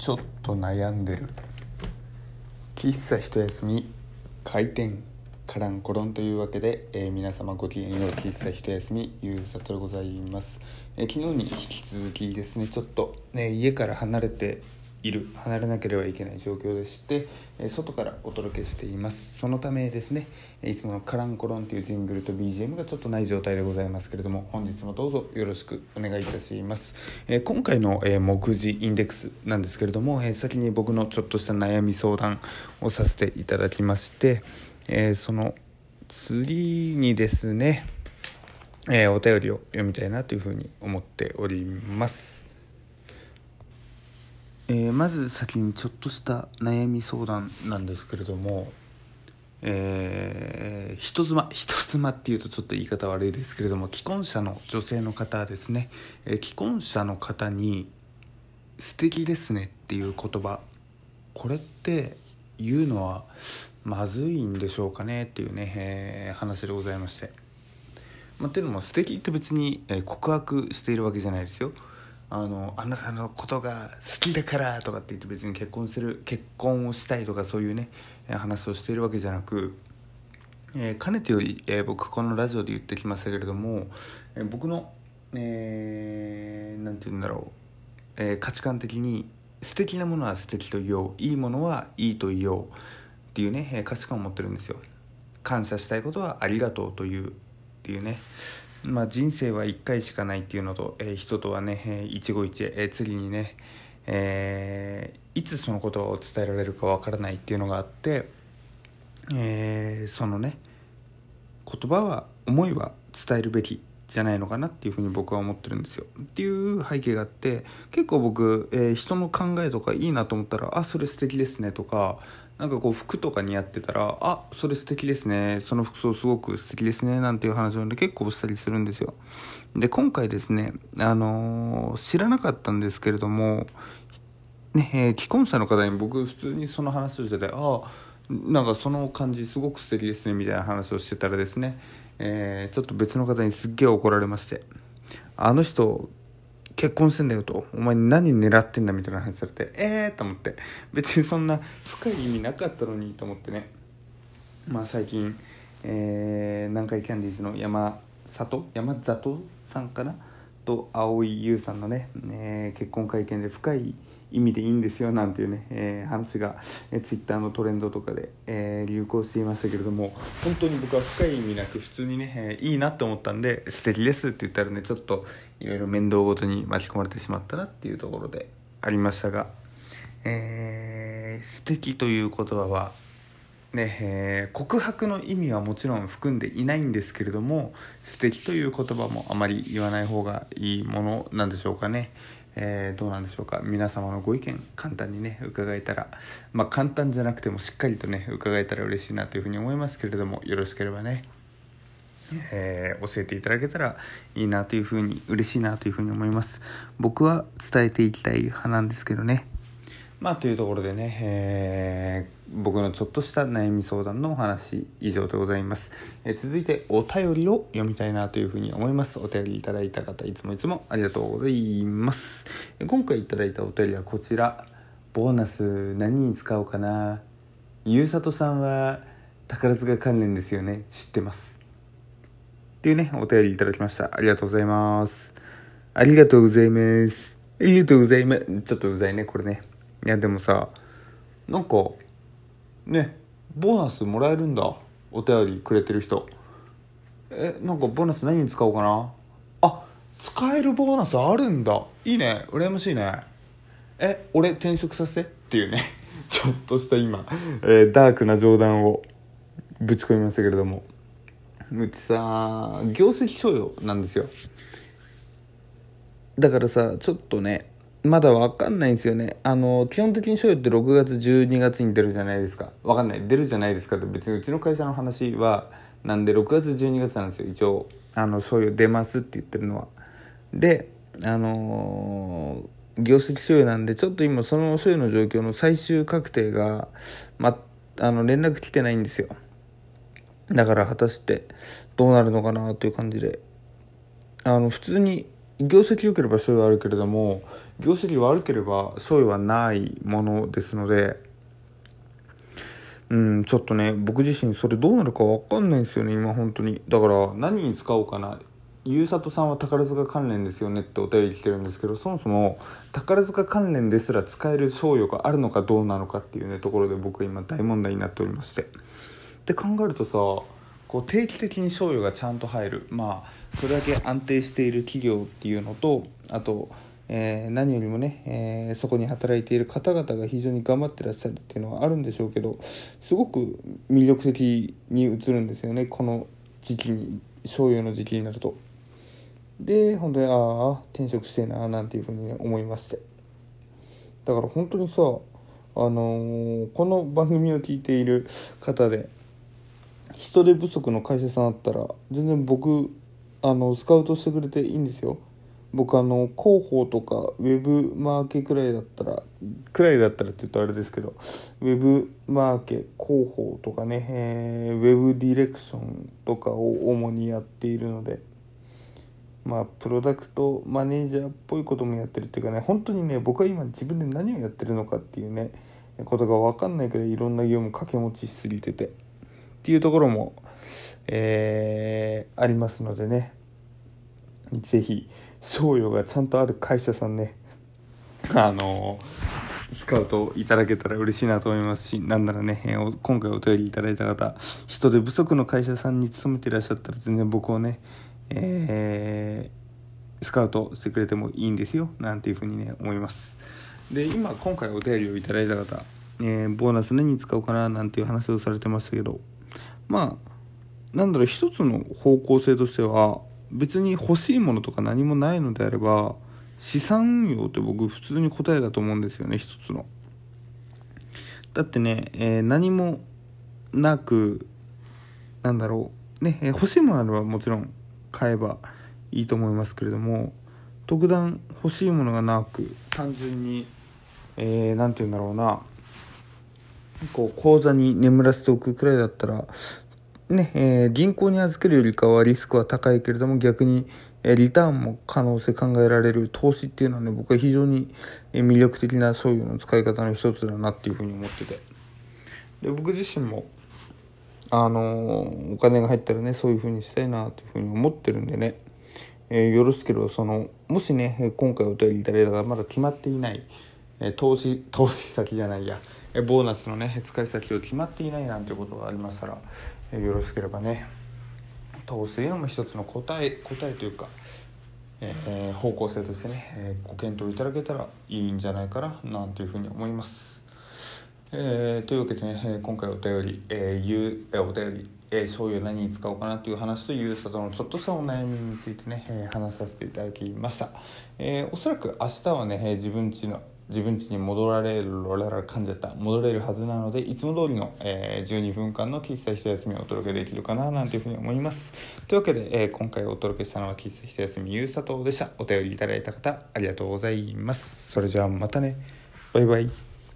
ちょっと悩んでる。喫茶一休み開店カランコロンというわけで、えー、皆様ごきげんよう喫茶一休みゆうさとでございます、えー、昨日に引き続きですねちょっとね家から離れている離れなければいけない状況でして、外からお届けしています。そのためですねいつものカランコロンというジングルと BGM がちょっとない状態でございますけれども本日もどうぞよろしくお願いいたします、今回の、目次インデックスなんですけれども、先に僕のちょっとした悩み相談をさせていただきまして、その次にですね、えお便りを読みたいなというふうに思っております。えー、まず先にちょっとした悩み相談なんですけれども、えー、人妻人妻っていうとちょっと言い方悪いですけれども既婚者の女性の方ですね、えー、既婚者の方に「素敵ですね」っていう言葉これって言うのはまずいんでしょうかねっていうね、えー、話でございまして。まあ、っていうのも素敵って別に告白しているわけじゃないですよ。あのあなたのことが好きだからとかって言って別に結婚する結婚をしたいとかそういうね話をしているわけじゃなく、えー、かねてより、えー、僕このラジオで言ってきましたけれども、えー、僕の何、えー、て言うんだろう、えー、価値観的に素敵なものは素敵と言おういいものはいいと言おうっていうね価値観を持ってるんですよ。感謝したいことはありがとうというっていうねまあ、人生は1回しかないっていうのと、えー、人とはね、えー、一期一会、えー、次にね、えー、いつそのことを伝えられるかわからないっていうのがあって、えー、そのね言葉は思いは伝えるべきじゃないのかなっていうふうに僕は思ってるんですよ。っていう背景があって結構僕、えー、人の考えとかいいなと思ったら「あそれ素敵ですね」とかなんかこう服とか似合ってたら「あそれ素敵ですねその服装すごく素敵ですね」なんていう話を結構したりするんですよ。で今回ですねあのー、知らなかったんですけれどもねえー、既婚者の方に僕普通にその話をしてて「ああなんかその感じすごく素敵ですね」みたいな話をしてたらですね、えー、ちょっと別の方にすっげえ怒られまして「あの人結婚してんだよと。お前何狙ってんだみたいな話されて、えーと思って。別にそんな深い意味なかったのにと思ってね。まあ最近、えー、南海キャンディーズの山里山里さんかな？と蒼井優さんのね、えー、結婚会見で深い意味でいいんですよなんていうね、えー、話が、えー、ツイッターのトレンドとかで、えー、流行していましたけれども本当に僕は深い意味なく普通にね、えー、いいなって思ったんで素敵ですって言ったらねちょっといろいろ面倒ごとに巻き込まれてしまったなっていうところでありましたが、えー、素敵という言葉はねえー、告白の意味はもちろん含んでいないんですけれども素敵という言葉もあまり言わない方がいいものなんでしょうかね。えー、どうなんでしょうか。皆様のご意見簡単にね伺えたら。まあ簡単じゃなくてもしっかりとね伺えたら嬉しいなというふうに思いますけれどもよろしければね、えー、教えていただけたらいいなというふうに嬉しいなというふうに思います。僕は伝えていきたい派なんですけどね。まあというところでね、えー、僕のちょっとした悩み相談のお話以上でございます、えー、続いてお便りを読みたいなというふうに思います。お便りいただいた方いつもいつもありがとうございます。今回いただいたお便りはこちら。ボーナス何に使おうかな。ゆうさとさんは宝塚関連ですよね。知ってます。っていうねお便りいただきました。ありがとうございます。ありがとうございます。ありがとうございます。ちょっとうざいねこれね。いやでもさなんかねボーナスもらえるんだ。お便りくれてる人。えなんかボーナス何に使おうかな。あ使えるボーナスあるんだ。いいね。羨ましいね。え俺転職させて？っていうね。ちょっとした今、えー、ダークな冗談をぶち込みましたけれども。うちさ業績賞与なんですよ。だからさちょっとねまだわかんないんですよね。あの、基本的に賞与って6月、12月に出るじゃないですか。わかんない。出るじゃないですかって別にうちの会社の話は、なんで6月、12月なんですよ。一応、あの、賞与出ますって言ってるのは。で、あのー、業績賞与なんで、ちょっと今その賞与の状況の最終確定が、ま、あの、連絡来てないんですよ。だから果たしてどうなるのかなという感じで。あの、普通に業績良ければ賞与あるけれども業績悪ければ醤油はないものですのでうんちょっとね僕自身それどうなるか分かんないんですよね今本当に。だから何に使おうかな。ゆうさとさんは宝塚関連ですよねってお便り来てるんですけどそもそも宝塚関連ですら使える賞与があるのかどうなのかっていうねところで僕今大問題になっておりまして。って考えるとさこう定期的に賞与がちゃんと入る。まあそれだけ安定している企業っていうのとあとえー、何よりもね、えー、そこに働いている方々が非常に頑張ってらっしゃるっていうのはあるんでしょうけどすごく魅力的に映るんですよねこの時期に醤油の時期になると。で本当にああ転職してえななんていうふうに、ね、思いましてだから本当にさあのー、この番組を聞いている方で人手不足の会社さんあったら全然僕あのスカウトしてくれていいんですよ。僕あの広報とかウェブマーケくらいだったらくらいだったらって言うとあれですけどウェブマーケ広報とかね、えー、ウェブディレクションとかを主にやっているのでまあプロダクトマネージャーっぽいこともやってるっていうかね本当にね僕は今自分で何をやってるのかっていうねことが分かんないくらいいろんな業務掛け持ちしすぎててっていうところも、えー、ありますのでね。是非賞与がちゃんとある会社さんねあのスカウトいただけたら嬉しいなと思いますしなんならね、今回お便りいただいた方人手不足の会社さんに勤めていらっしゃったら全然僕をね、えー、スカウトしてくれてもいいんですよなんていうふうにね思います。で今今回お便りをいただいた方、えー、ボーナス何に使おうかななんていう話をされてましたけどまあなんだろう一つの方向性としては別に欲しいものとか何もないのであれば資産運用って僕普通に答えだと思うんですよね一つの。だってね、えー、何もなくなんだろうね、えー、欲しいものあればもちろん買えばいいと思いますけれども特段欲しいものがなく単純に何、えー、て言うんだろうなこう口座に眠らせておくくらいだったらね、えー、銀行に預けるよりかはリスクは高いけれども逆に、えー、リターンも可能性考えられる投資っていうのはね僕は非常に魅力的なそういうの使い方の一つだなっていうふうに思ってて。で僕自身もあのー、お金が入ったらねそういうふうにしたいなというふうに思ってるんでね、えー、よろしければそのもしね今回お便りいただいたらまだ決まっていない、えー、投資投資先じゃないやボーナスのね使い先を決まっていないなんてことがありましたらよろしければね投資への一つの答え答えというか、えー、方向性としてね、えー、ご検討いただけたらいいんじゃないかななんていうふうに思います。えー、というわけでね、え今回お便り、えー、ゆえお便り、えー、醤油何に使おうかなという話とゆうさとのちょっとしたお悩みについてね、えー、話させていただきました。えー、おそらく明日はね、え自分家の自分家に戻られる噛んじゃった。戻れるはずなのでいつも通りの、えー、12分間の喫茶一休みをお届けできるかななんていうふうに思います。というわけで、えー、今回お届けしたのは喫茶一休みゆうさとでした。お便りいただいた方ありがとうございます。それじゃあまたね。バイバイ。